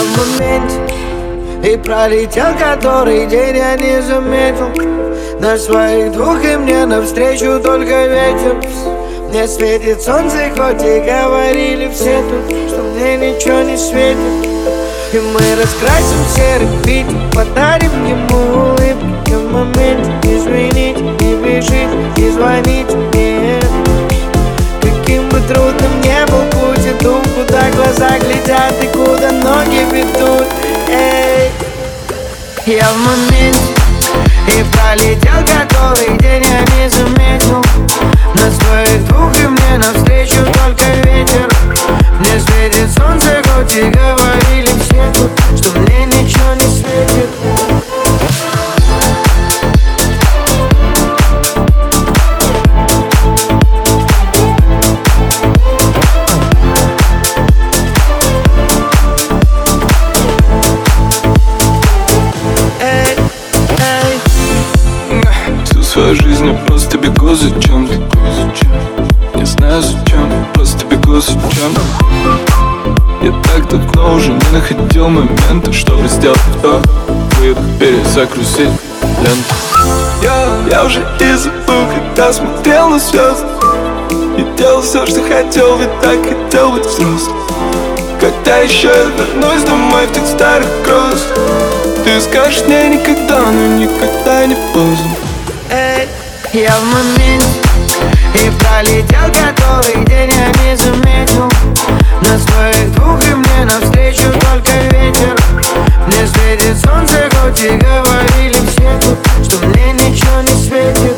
в моменте И пролетел который день я не заметил. На своих двух и мне навстречу только ветер. Мне светит солнце, хоть и говорили все тут Что мне ничего не светит. И мы раскрасим серый Питер Подарим ему улыбки в моменте Извините, не бежите, не звоните мне Каким бы трудным не был путь Иду, куда глаза глядят и куда ноги я в моменте И пролетел который день я не заметил. На своих двух и мне навстречу только ветер. Мне светит солнце, хоть и говорили все тут Что мне Свою жизнь я просто бегу за чем-то Не знаю зачем, просто бегу за чем-то Я так давно уже не находил момента Чтобы сделать вдох, выдох, перезагрузить ленту я, я уже и забыл, когда смотрел на звезды. И делал все, что хотел, ведь так хотел быть взрослым. Когда еще я вернусь домой в тех старых гроз Ты скажешь мне никогда, но никогда не поздно я в моменте. И пролетел который день Я не заметил. На своих двух и мне навстречу Только ветер. Мне светит солнце Хоть и говорили все тут Что мне ничего не светит.